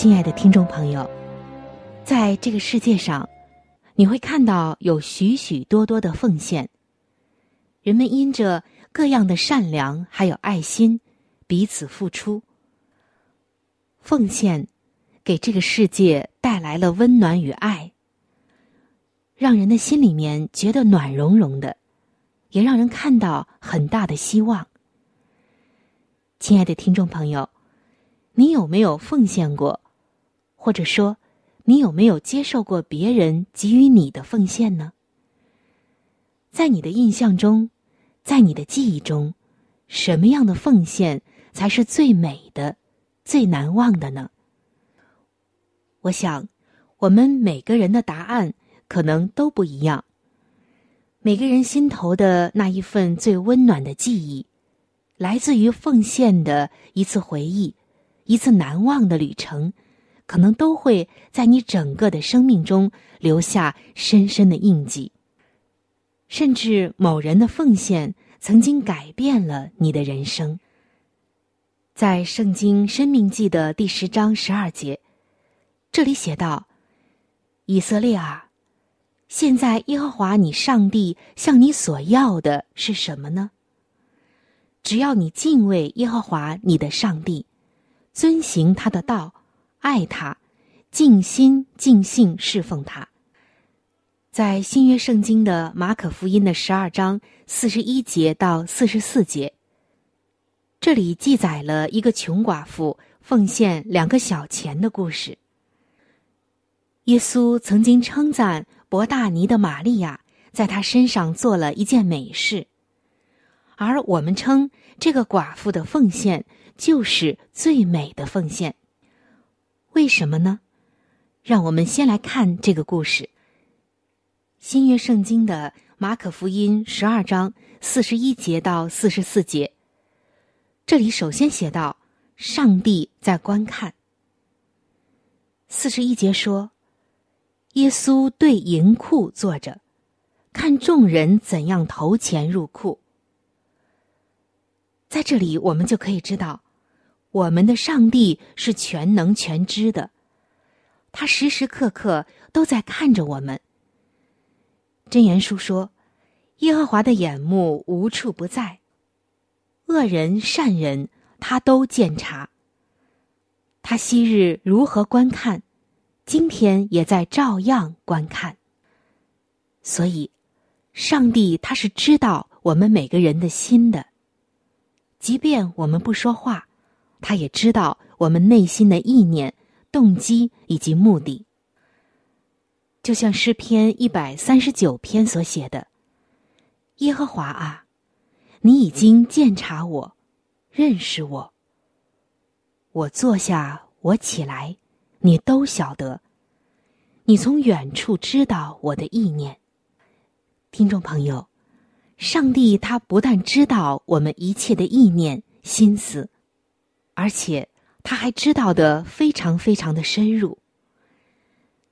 亲爱的听众朋友，在这个世界上，你会看到有许许多多的奉献。人们因着各样的善良还有爱心，彼此付出、奉献，给这个世界带来了温暖与爱，让人的心里面觉得暖融融的，也让人看到很大的希望。亲爱的听众朋友，你有没有奉献过，或者说，你有没有接受过别人给予你的奉献呢？在你的印象中，在你的记忆中，什么样的奉献才是最美的、最难忘的呢？我想，我们每个人的答案可能都不一样。每个人心头的那一份最温暖的记忆，来自于奉献的一次回忆，一次难忘的旅程，可能都会在你整个的生命中留下深深的印记。甚至某人的奉献曾经改变了你的人生。在《圣经·生命记》的第十章十二节，这里写道：“以色列啊，现在耶和华你上帝向你所要的是什么呢？只要你敬畏耶和华你的上帝，遵行他的道，爱他，尽心尽性侍奉他。”在新约圣经的马可福音的十二章四十一节到四十四节，这里记载了一个穷寡妇奉献两个小钱的故事。耶稣曾经称赞伯大尼的玛利亚在他身上做了一件美事，而我们称这个寡妇的奉献就是最美的奉献。为什么呢？让我们先来看这个故事。新约圣经的马可福音十二章四十一节到四十四节，这里首先写到：“上帝在观看。”四十一节说：“耶稣对银库坐着，看众人怎样投钱入库。”在这里，我们就可以知道，我们的上帝是全能全知的，他时时刻刻都在看着我们。真言书说：“耶和华的眼目无处不在，恶人善人他都见察。他昔日如何观看，今天也在照样观看。所以，上帝他是知道我们每个人的心的，即便我们不说话，他也知道我们内心的意念、动机以及目的。”就像诗篇一百三十九篇所写的：“耶和华啊，你已经鉴察我，认识我。我坐下，我起来，你都晓得。你从远处知道我的意念。”听众朋友，上帝他不但知道我们一切的意念、心思，而且他还知道的非常非常的深入。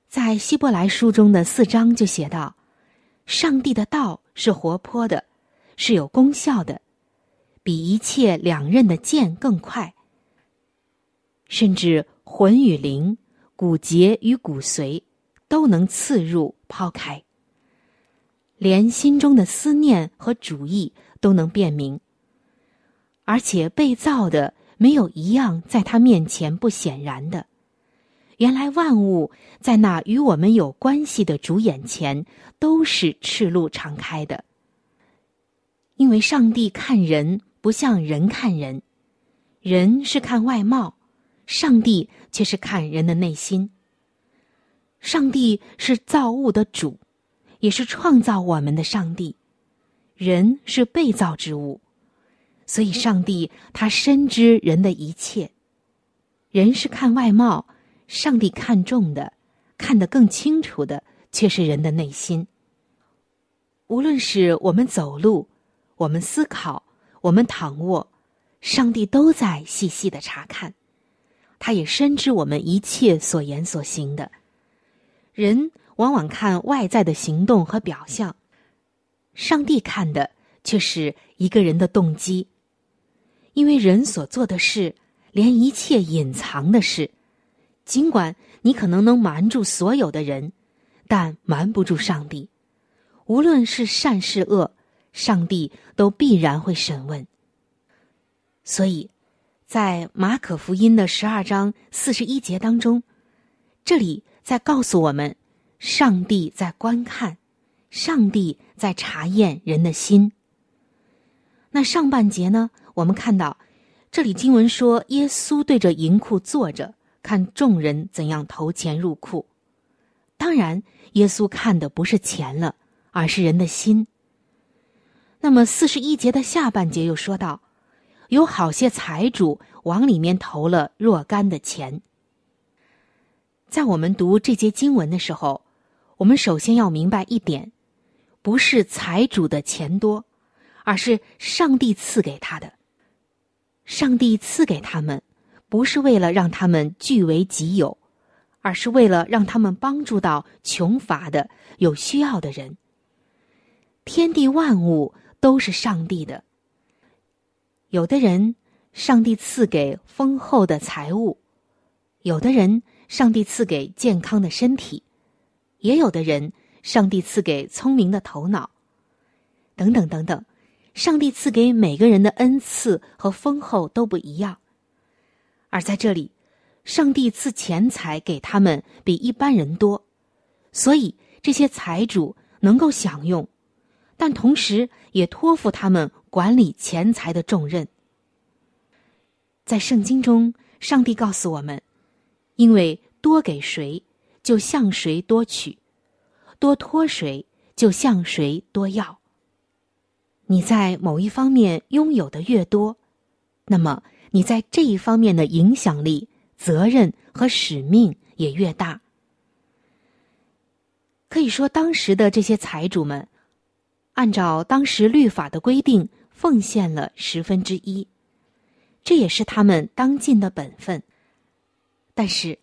在希伯来书中的四章就写道：“上帝的道是活泼的，是有功效的，比一切两刃的剑更快，甚至魂与灵、骨节与骨髓都能刺入抛开，连心中的思念和主意都能辨明，而且被造的没有一样在他面前不显然的。原来万物在那与我们有关系的主眼前都是赤露敞开的。因为上帝看人不像人看人，人是看外貌，上帝却是看人的内心。上帝是造物的主，也是创造我们的上帝。人是被造之物，所以上帝他深知人的一切。人是看外貌，上帝看重的、看得更清楚的，却是人的内心。无论是我们走路，我们思考，我们躺卧，上帝都在细细的查看。他也深知我们一切所言所行的。人往往看外在的行动和表象。上帝看的却是一个人的动机，因为人所做的事，连一切隐藏的事，尽管你可能能瞒住所有的人，但瞒不住上帝。无论是善是恶，上帝都必然会审问。所以，在马可福音的十二章四十一节当中，这里在告诉我们，上帝在观看。上帝在查验人的心。那上半节呢？我们看到，这里经文说，耶稣对着银库坐着，看众人怎样投钱入库。当然，耶稣看的不是钱了，而是人的心。那么四十一节的下半节又说到，有好些财主往里面投了若干的钱。在我们读这节经文的时候，我们首先要明白一点。不是财主的钱多，而是上帝赐给他的。上帝赐给他们，不是为了让他们据为己有，而是为了让他们帮助到穷乏的、有需要的人。天地万物都是上帝的。有的人，上帝赐给丰厚的财物；有的人，上帝赐给健康的身体；也有的人。上帝赐给聪明的头脑，等等等等，上帝赐给每个人的恩赐和丰厚都不一样。而在这里，上帝赐钱财给他们比一般人多，所以这些财主能够享用，但同时也托付他们管理钱财的重任。在圣经中，上帝告诉我们：因为多给谁，就向谁多取。多托谁，就向谁多要。你在某一方面拥有的越多，那么你在这一方面的影响力、责任和使命也越大。可以说，当时的这些财主们，按照当时律法的规定，奉献了十分之一，这也是他们当尽的本分。但是，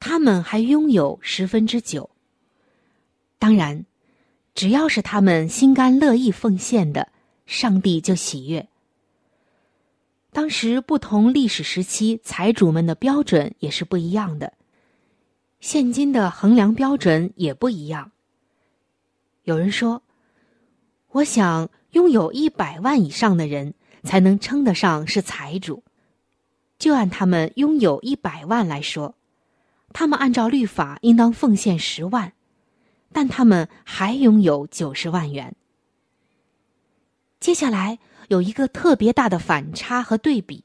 他们还拥有十分之九。当然，只要是他们心甘乐意奉献的，上帝就喜悦。当时不同历史时期财主们的标准也是不一样的，现今的衡量标准也不一样。有人说：“我想拥有一百万以上的人才能称得上是财主。”就按他们拥有一百万来说，他们按照律法应当奉献十万。但他们还拥有九十万元。接下来有一个特别大的反差和对比，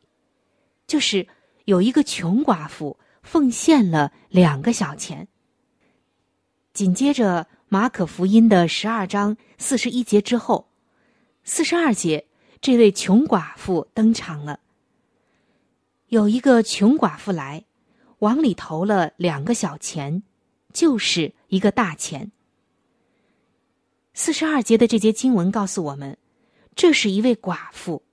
就是有一个穷寡妇奉献了两个小钱。紧接着马可福音的十二章四十一节之后，四十二节，这位穷寡妇登场了。有一个穷寡妇来，往里投了两个小钱，就是一个大钱。四十二节的这节经文告诉我们，这是一位寡妇。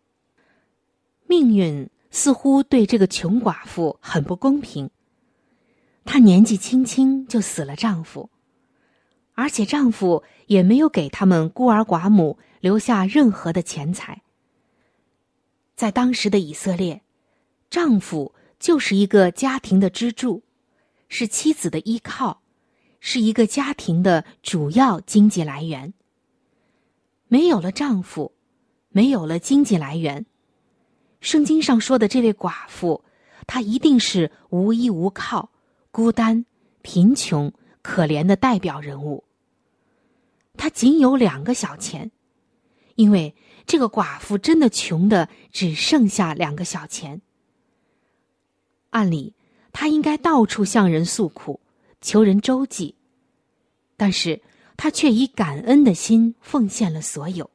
命运似乎对这个穷寡妇很不公平。她年纪轻轻就死了丈夫，而且丈夫也没有给他们孤儿寡母留下任何的钱财。在当时的以色列，丈夫就是一个家庭的支柱，是妻子的依靠。是一个家庭的主要经济来源。没有了丈夫，没有了经济来源，圣经上说的这位寡妇，她一定是无依无靠、孤单、贫穷、可怜的代表人物。她仅有两个小钱，因为这个寡妇真的穷的只剩下两个小钱。按理，她应该到处向人诉苦，求人周济，但是她却以感恩的心奉献了所有。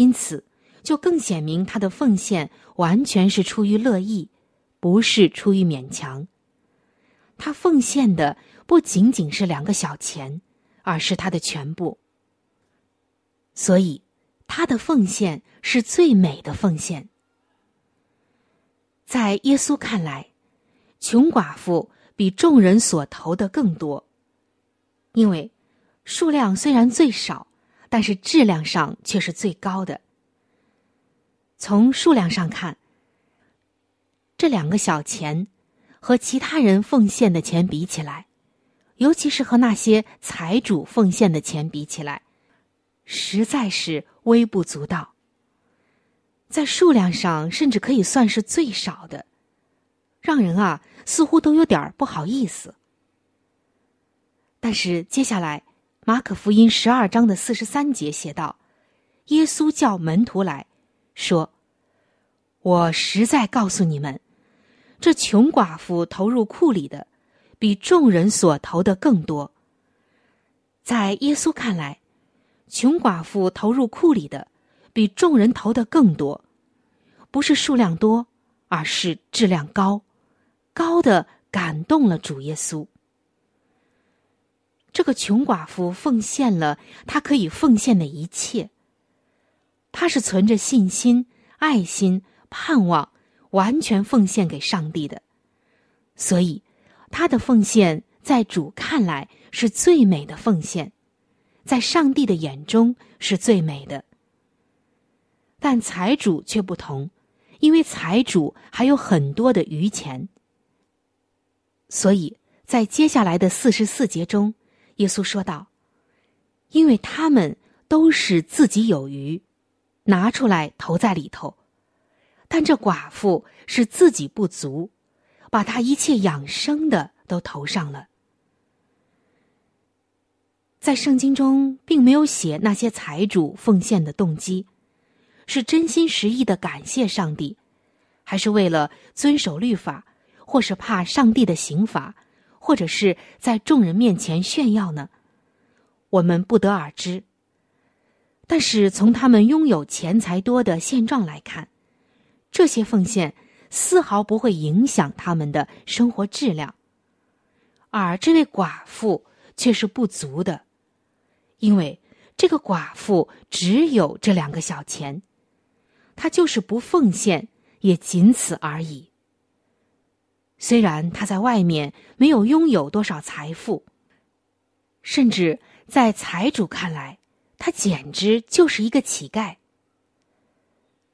因此，就更显明他的奉献完全是出于乐意，不是出于勉强。他奉献的不仅仅是两个小钱，而是他的全部。所以，他的奉献是最美的奉献。在耶稣看来，穷寡妇比众人所投的更多，因为数量虽然最少。但是质量上却是最高的。从数量上看，这两个小钱和其他人奉献的钱比起来，尤其是和那些财主奉献的钱比起来，实在是微不足道。在数量上，甚至可以算是最少的，让人啊似乎都有点不好意思。但是接下来。马可福音十二章的四十三节写道：“耶稣叫门徒来说，我实在告诉你们，这穷寡妇投入库里的，比众人所投的更多。在耶稣看来，穷寡妇投入库里的，比众人投的更多，不是数量多，而是质量高，高的感动了主耶稣。”这个穷寡妇奉献了她可以奉献的一切。她是存着信心、爱心、盼望，完全奉献给上帝的，所以她的奉献在主看来是最美的奉献，在上帝的眼中是最美的。但财主却不同，因为财主还有很多的余钱，所以在接下来的四十四节中。耶稣说道：“因为他们都是自己有余，拿出来投在里头；但这寡妇是自己不足，把她一切养生的都投上了。在圣经中，并没有写那些财主奉献的动机，是真心实意的感谢上帝，还是为了遵守律法，或是怕上帝的刑罚？”或者是在众人面前炫耀呢？我们不得而知。但是从他们拥有钱财多的现状来看，这些奉献丝毫不会影响他们的生活质量。而这位寡妇却是不足的，因为这个寡妇只有这两个小钱，她就是不奉献，也仅此而已。虽然他在外面没有拥有多少财富，甚至在财主看来，他简直就是一个乞丐。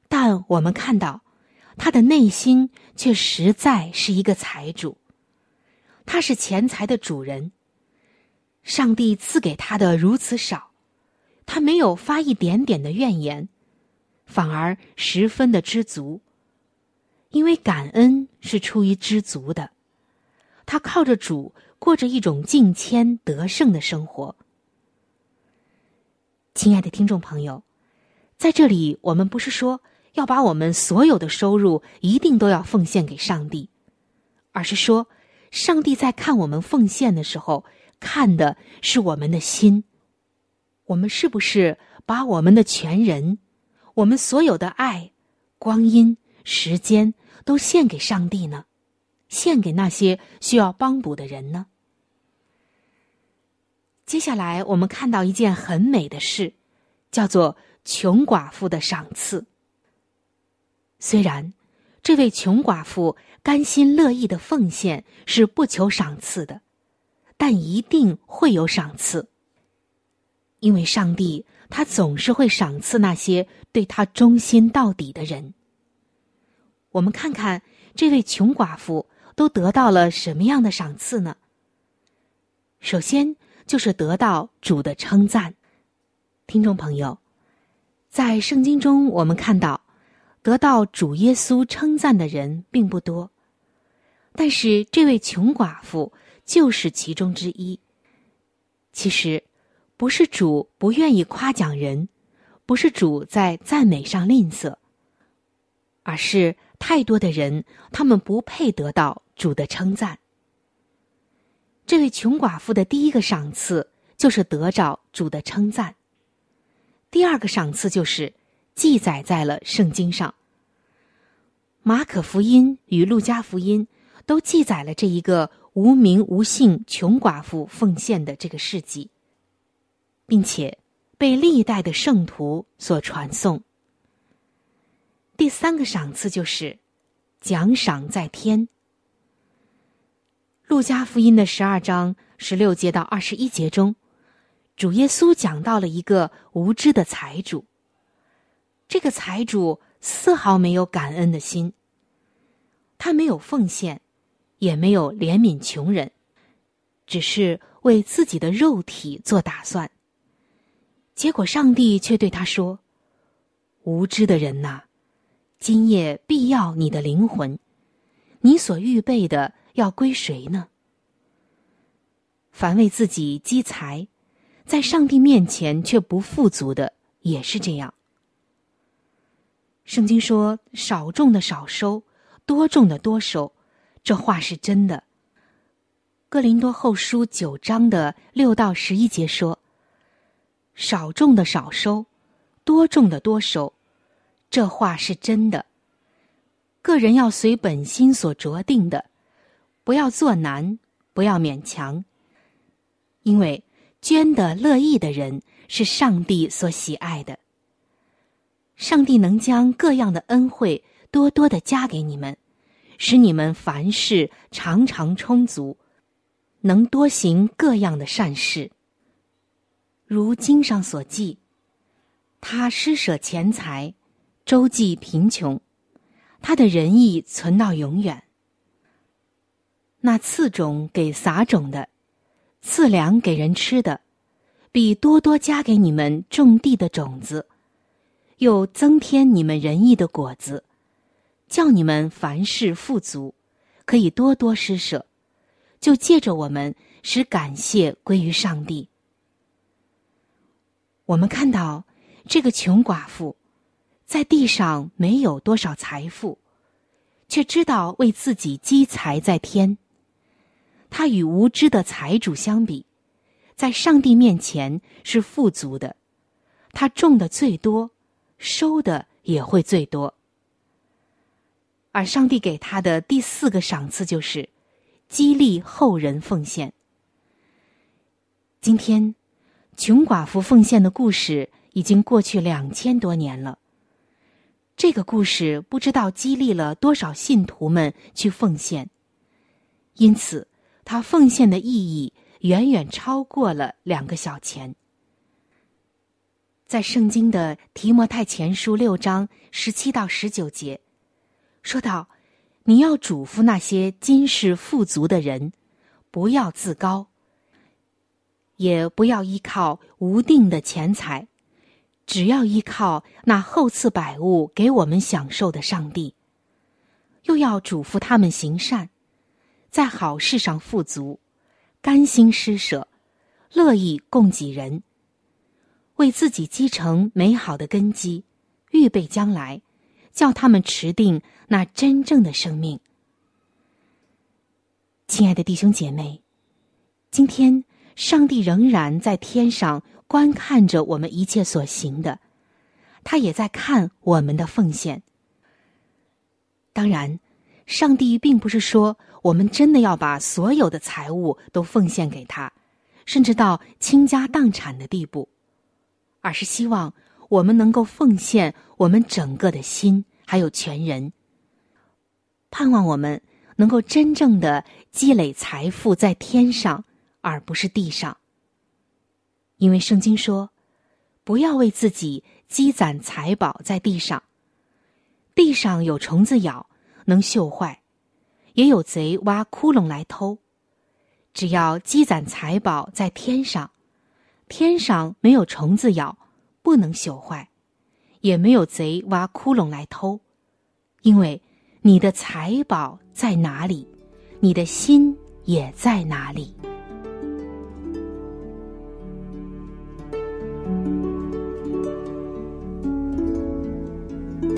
但我们看到，他的内心却实在是一个财主。他是钱财的主人。上帝赐给他的如此少，他没有发一点点的怨言，反而十分的知足。因为感恩是出于知足的，他靠着主过着一种敬谦得胜的生活。亲爱的听众朋友，在这里我们不是说要把我们所有的收入一定都要奉献给上帝，而是说，上帝在看我们奉献的时候，看的是我们的心，我们是不是把我们的全人，我们所有的爱、光阴。时间都献给上帝呢，献给那些需要帮补的人呢。接下来，我们看到一件很美的事，叫做穷寡妇的赏赐。虽然这位穷寡妇甘心乐意的奉献是不求赏赐的，但一定会有赏赐，因为上帝他总是会赏赐那些对他忠心到底的人。我们看看这位穷寡妇都得到了什么样的赏赐呢？首先就是得到主的称赞。听众朋友，在圣经中我们看到，得到主耶稣称赞的人并不多，但是这位穷寡妇就是其中之一。其实，不是主不愿意夸奖人，不是主在赞美上吝啬，而是太多的人他们不配得到主的称赞。这位穷寡妇的第一个赏赐就是得着主的称赞，第二个赏赐就是记载在了圣经上。马可福音与路加福音都记载了这一个无名无姓穷寡妇奉献的这个事迹，并且被历代的圣徒所传颂。第三个赏赐就是奖赏在天。路加福音的十二章十六节到二十一节中，主耶稣讲到了一个无知的财主。这个财主丝毫没有感恩的心，他没有奉献，也没有怜悯穷人，只是为自己的肉体做打算。结果上帝却对他说：“无知的人呐，今夜必要你的灵魂，你所预备的。”要归谁呢？凡为自己积财，在上帝面前却不富足的，也是这样。圣经说：“少种的少收，多种的多收。”这话是真的。哥林多后书九章的六到十一节说：“少种的少收，多种的多收。”这话是真的。个人要随本心所着定的。不要做难，不要勉强，因为捐的乐意的人是上帝所喜爱的。上帝能将各样的恩惠多多的加给你们，使你们凡事常常充足，能多行各样的善事。如经上所记，他施舍钱财，周济贫穷，他的仁义存到永远。那赐种给撒种的，赐粮给人吃的，比多多加给你们种地的种子，又增添你们仁义的果子，叫你们凡事富足，可以多多施舍，就借着我们使感谢归于上帝。我们看到这个穷寡妇，在地上没有多少财富，却知道为自己积财在天。他与无知的财主相比，在上帝面前是富足的。他种的最多，收的也会最多。而上帝给他的第四个赏赐就是激励后人奉献。今天，穷寡妇奉献的故事已经过去两千多年了。这个故事不知道激励了多少信徒们去奉献，因此。他奉献的意义远远超过了两个小钱。在圣经的提摩太前书六章十七到十九节，说到：“你要嘱咐那些今世富足的人，不要自高，也不要依靠无定的钱财，只要依靠那厚赐百物给我们享受的上帝。又要嘱咐他们行善。”在好事上富足，甘心施舍，乐意供给人，为自己积成美好的根基，预备将来，叫他们持定那真正的生命。亲爱的弟兄姐妹，今天上帝仍然在天上观看着我们一切所行的，他也在看我们的奉献。当然，上帝并不是说。我们真的要把所有的财物都奉献给他，甚至到倾家荡产的地步，而是希望我们能够奉献我们整个的心，还有全人，盼望我们能够真正的积累财富在天上，而不是地上。因为圣经说，不要为自己积攒财宝在地上，地上有虫子咬，能锈坏。也有贼挖窟窿来偷，只要积攒财宝在天上，天上没有虫子咬，不能朽坏，也没有贼挖窟窿来偷，因为你的财宝在哪里，你的心也在哪里。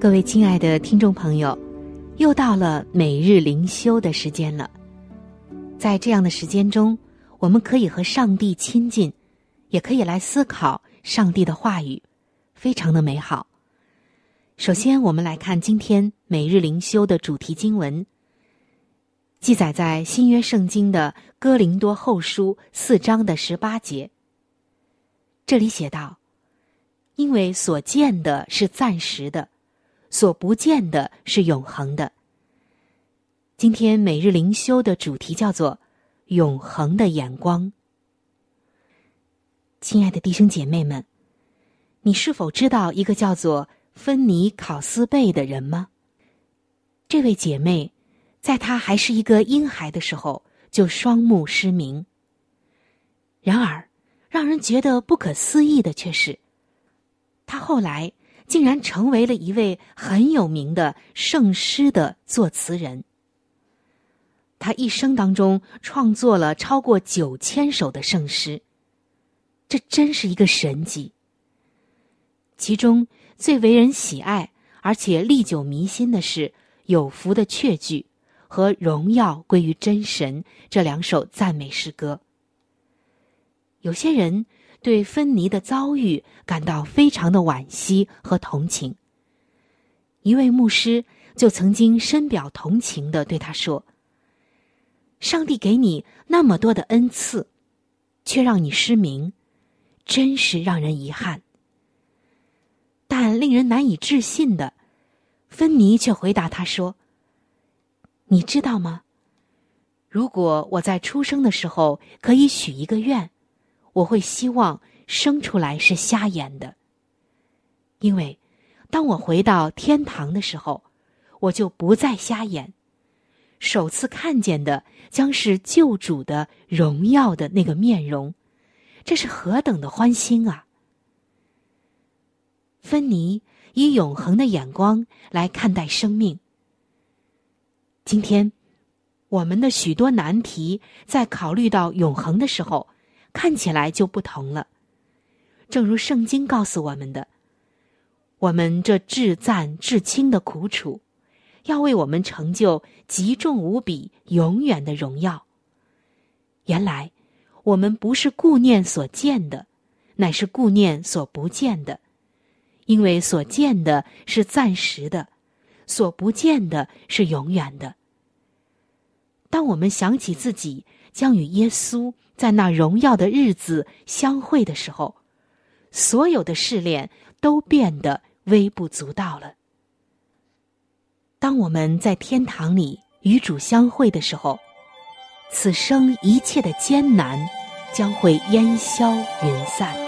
各位亲爱的听众朋友，又到了每日灵修的时间了。在这样的时间中，我们可以和上帝亲近，也可以来思考上帝的话语，非常的美好。首先，我们来看今天每日灵修的主题经文，记载在新约圣经的哥林多后书四章的十八节。这里写道：“因为所见的是暂时的。”所不见的是永恒的。今天每日灵修的主题叫做“永恒的眼光”。亲爱的弟兄姐妹们，你是否知道一个叫做芬尼考斯贝的人吗？这位姐妹，在她还是一个婴孩的时候就双目失明。然而，让人觉得不可思议的却是，她后来。竟然成为了一位很有名的圣诗的作词人。他一生当中创作了超过九千首的圣诗，这真是一个神迹。其中最为人喜爱而且历久弥新的是《有福的确据》和《荣耀归于真神》这两首赞美诗歌。有些人。对芬妮的遭遇感到非常的惋惜和同情。一位牧师就曾经深表同情的对他说：“上帝给你那么多的恩赐，却让你失明，真是让人遗憾。”但令人难以置信的，芬妮却回答他说：“你知道吗？如果我在出生的时候可以许一个愿。”我会希望生出来是瞎眼的，因为当我回到天堂的时候，我就不再瞎眼，首次看见的将是救主的荣耀的那个面容，这是何等的欢欣啊！芬妮以永恒的眼光来看待生命。今天，我们的许多难题在考虑到永恒的时候。看起来就不同了，正如圣经告诉我们的，我们这至赞至轻的苦楚，要为我们成就极重无比、永远的荣耀。原来，我们不是顾念所见的，乃是顾念所不见的，因为所见的是暂时的，所不见的是永远的。当我们想起自己将与耶稣。在那荣耀的日子相会的时候，所有的试炼都变得微不足道了。当我们在天堂里与主相会的时候，此生一切的艰难将会烟消云散。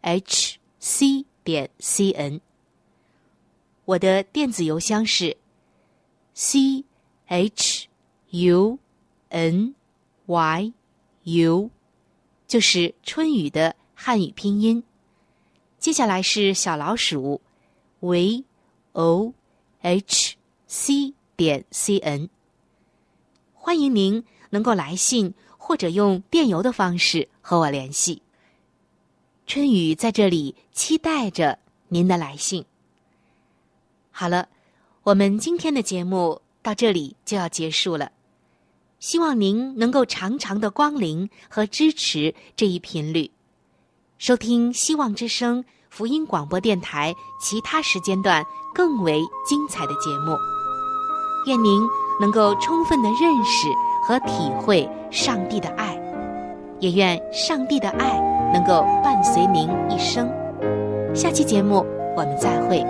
h c 点 c n。我的电子邮箱是 c h u n y u，就是春雨的汉语拼音。接下来是小老鼠 v o h c 点 c n。欢迎您能够来信或者用电邮的方式和我联系。春雨在这里期待着您的来信。好了，我们今天的节目到这里就要结束了。希望您能够常常的光临和支持这一频率，收听希望之声福音广播电台其他时间段更为精彩的节目。愿您能够充分的认识和体会上帝的爱，也愿上帝的爱能够伴随您一生。下期节目我们再会。